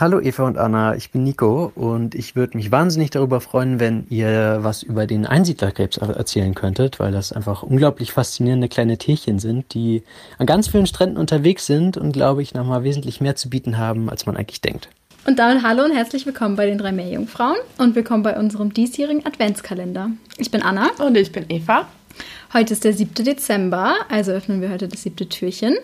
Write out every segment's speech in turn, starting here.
Hallo Eva und Anna, ich bin Nico und ich würde mich wahnsinnig darüber freuen, wenn ihr was über den Einsiedlerkrebs er- erzählen könntet, weil das einfach unglaublich faszinierende kleine Tierchen sind, die an ganz vielen Stränden unterwegs sind und glaube ich nochmal wesentlich mehr zu bieten haben, als man eigentlich denkt. Und damit hallo und herzlich willkommen bei den drei Meerjungfrauen und willkommen bei unserem diesjährigen Adventskalender. Ich bin Anna. Und ich bin Eva. Heute ist der 7. Dezember, also öffnen wir heute das siebte Türchen.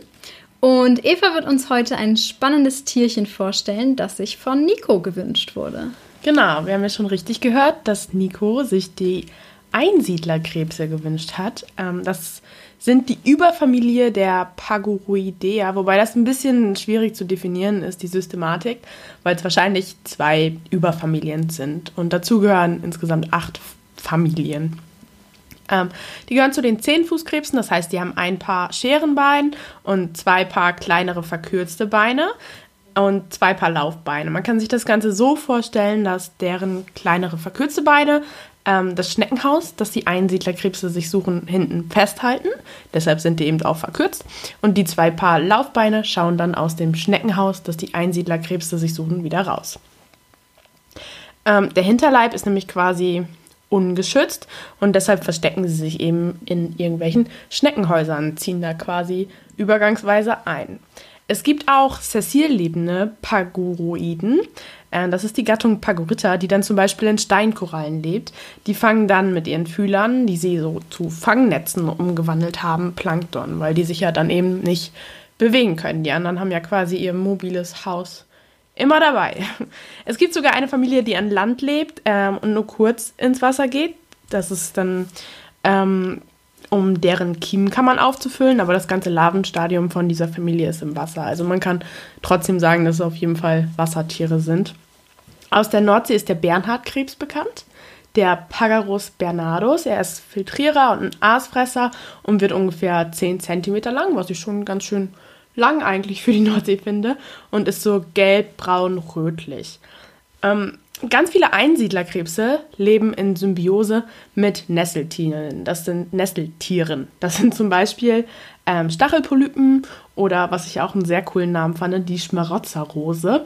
Und Eva wird uns heute ein spannendes Tierchen vorstellen, das sich von Nico gewünscht wurde. Genau, wir haben ja schon richtig gehört, dass Nico sich die Einsiedlerkrebse gewünscht hat. Ähm, das sind die Überfamilie der Paguroidea, wobei das ein bisschen schwierig zu definieren ist, die Systematik, weil es wahrscheinlich zwei Überfamilien sind. Und dazu gehören insgesamt acht Familien. Ähm, die gehören zu den Zehnfußkrebsen, das heißt, die haben ein Paar Scherenbein und zwei Paar kleinere verkürzte Beine und zwei Paar Laufbeine. Man kann sich das Ganze so vorstellen, dass deren kleinere verkürzte Beine ähm, das Schneckenhaus, das die Einsiedlerkrebse sich suchen, hinten festhalten. Deshalb sind die eben auch verkürzt. Und die zwei Paar Laufbeine schauen dann aus dem Schneckenhaus, das die Einsiedlerkrebse sich suchen, wieder raus. Ähm, der Hinterleib ist nämlich quasi ungeschützt und deshalb verstecken sie sich eben in irgendwelchen Schneckenhäusern, ziehen da quasi übergangsweise ein. Es gibt auch sessil lebende Paguroiden. Äh, Das ist die Gattung Pagurita, die dann zum Beispiel in Steinkorallen lebt. Die fangen dann mit ihren Fühlern, die sie so zu Fangnetzen umgewandelt haben, Plankton, weil die sich ja dann eben nicht bewegen können. Die anderen haben ja quasi ihr mobiles Haus immer dabei. Es gibt sogar eine Familie, die an Land lebt ähm, und nur kurz ins Wasser geht. Das ist dann, ähm, um deren Kiemenkammern aufzufüllen, aber das ganze Larvenstadium von dieser Familie ist im Wasser. Also man kann trotzdem sagen, dass es auf jeden Fall Wassertiere sind. Aus der Nordsee ist der Bernhardkrebs bekannt. Der Pagarus bernardus. Er ist Filtrierer und ein Aasfresser und wird ungefähr 10 cm lang, was ich schon ganz schön lang eigentlich für die Nordsee finde. Und ist so gelb-braun-rötlich. Ähm, ganz viele Einsiedlerkrebse leben in Symbiose mit Nesseltieren. Das sind Nesseltieren. Das sind zum Beispiel ähm, Stachelpolypen oder was ich auch einen sehr coolen Namen fand, die Schmarotzerrose.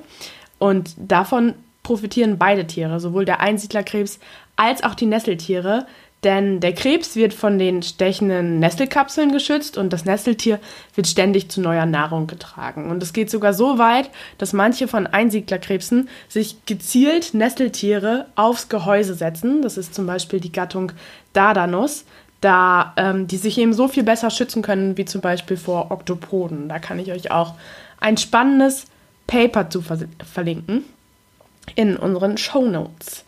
Und davon profitieren beide Tiere, sowohl der Einsiedlerkrebs als auch die Nesseltiere. Denn der Krebs wird von den stechenden Nesselkapseln geschützt und das Nesseltier wird ständig zu neuer Nahrung getragen. Und es geht sogar so weit, dass manche von Einsiedlerkrebsen sich gezielt Nesseltiere aufs Gehäuse setzen. Das ist zum Beispiel die Gattung Dardanus, da ähm, die sich eben so viel besser schützen können, wie zum Beispiel vor Oktopoden. Da kann ich euch auch ein spannendes Paper zu vers- verlinken in unseren Shownotes.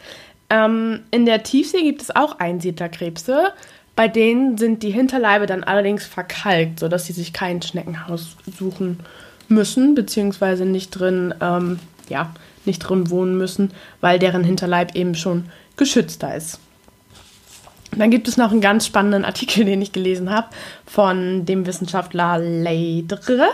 Ähm, in der Tiefsee gibt es auch Einsiedlerkrebse. Bei denen sind die Hinterleibe dann allerdings verkalkt, sodass sie sich kein Schneckenhaus suchen müssen, beziehungsweise nicht drin, ähm, ja, nicht drin wohnen müssen, weil deren Hinterleib eben schon geschützter ist. Dann gibt es noch einen ganz spannenden Artikel, den ich gelesen habe, von dem Wissenschaftler Leydre.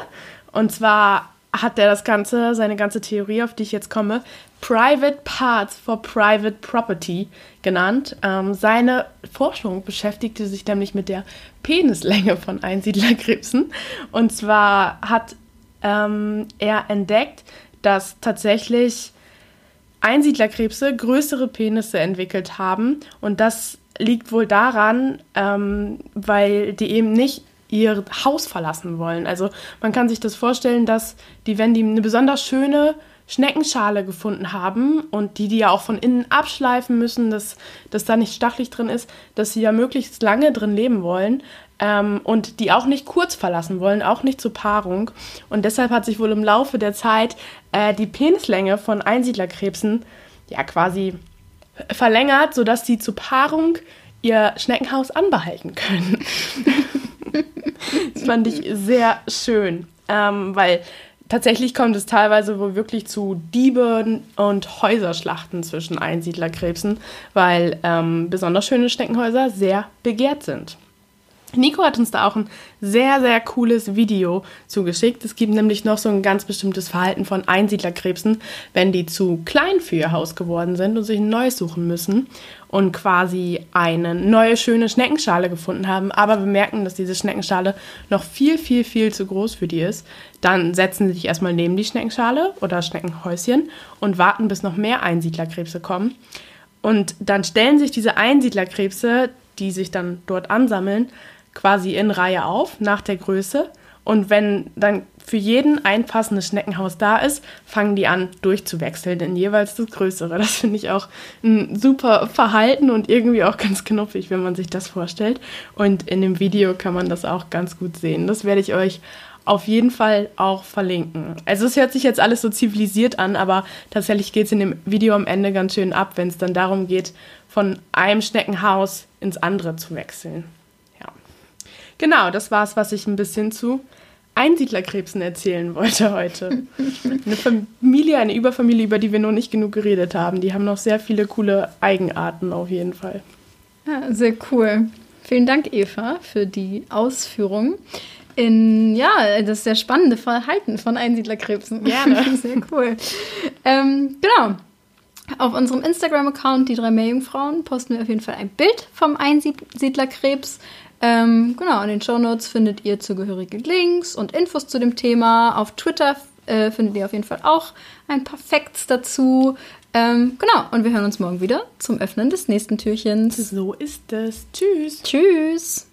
Und zwar hat er das Ganze, seine ganze Theorie, auf die ich jetzt komme, Private Parts for Private Property genannt. Ähm, seine Forschung beschäftigte sich nämlich mit der Penislänge von Einsiedlerkrebsen. Und zwar hat ähm, er entdeckt, dass tatsächlich Einsiedlerkrebse größere Penisse entwickelt haben. Und das liegt wohl daran, ähm, weil die eben nicht ihr Haus verlassen wollen. Also man kann sich das vorstellen, dass die, wenn die eine besonders schöne Schneckenschale gefunden haben und die die ja auch von innen abschleifen müssen, dass, dass da nicht stachelig drin ist, dass sie ja möglichst lange drin leben wollen ähm, und die auch nicht kurz verlassen wollen, auch nicht zur Paarung. Und deshalb hat sich wohl im Laufe der Zeit äh, die Penislänge von Einsiedlerkrebsen ja quasi verlängert, sodass sie zur Paarung ihr Schneckenhaus anbehalten können. das fand ich sehr schön, ähm, weil tatsächlich kommt es teilweise wohl wirklich zu Dieben und Häuserschlachten zwischen Einsiedlerkrebsen, weil ähm, besonders schöne Schneckenhäuser sehr begehrt sind. Nico hat uns da auch ein sehr, sehr cooles Video zugeschickt. Es gibt nämlich noch so ein ganz bestimmtes Verhalten von Einsiedlerkrebsen, wenn die zu klein für ihr Haus geworden sind und sich ein neues suchen müssen und quasi eine neue, schöne Schneckenschale gefunden haben, aber bemerken, dass diese Schneckenschale noch viel, viel, viel zu groß für die ist. Dann setzen sie sich erstmal neben die Schneckenschale oder Schneckenhäuschen und warten, bis noch mehr Einsiedlerkrebse kommen. Und dann stellen sich diese Einsiedlerkrebse, die sich dann dort ansammeln, quasi in Reihe auf nach der Größe. Und wenn dann für jeden ein passendes Schneckenhaus da ist, fangen die an durchzuwechseln in jeweils das Größere. Das finde ich auch ein super Verhalten und irgendwie auch ganz knuffig, wenn man sich das vorstellt. Und in dem Video kann man das auch ganz gut sehen. Das werde ich euch auf jeden Fall auch verlinken. Also es hört sich jetzt alles so zivilisiert an, aber tatsächlich geht es in dem Video am Ende ganz schön ab, wenn es dann darum geht, von einem Schneckenhaus ins andere zu wechseln. Genau, das war es, was ich ein bisschen zu Einsiedlerkrebsen erzählen wollte heute. Eine Familie, eine Überfamilie, über die wir noch nicht genug geredet haben. Die haben noch sehr viele coole Eigenarten auf jeden Fall. Ja, sehr cool. Vielen Dank, Eva, für die Ausführung. In, ja, das sehr spannende Verhalten von Einsiedlerkrebsen. Gerne. sehr cool. Ähm, genau. Auf unserem Instagram-Account, die drei Meerjungfrauen, posten wir auf jeden Fall ein Bild vom Einsiedlerkrebs. Ähm, genau, in den Shownotes findet ihr zugehörige Links und Infos zu dem Thema. Auf Twitter äh, findet ihr auf jeden Fall auch ein paar Facts dazu. Ähm, genau, und wir hören uns morgen wieder zum Öffnen des nächsten Türchens. So ist es. Tschüss. Tschüss.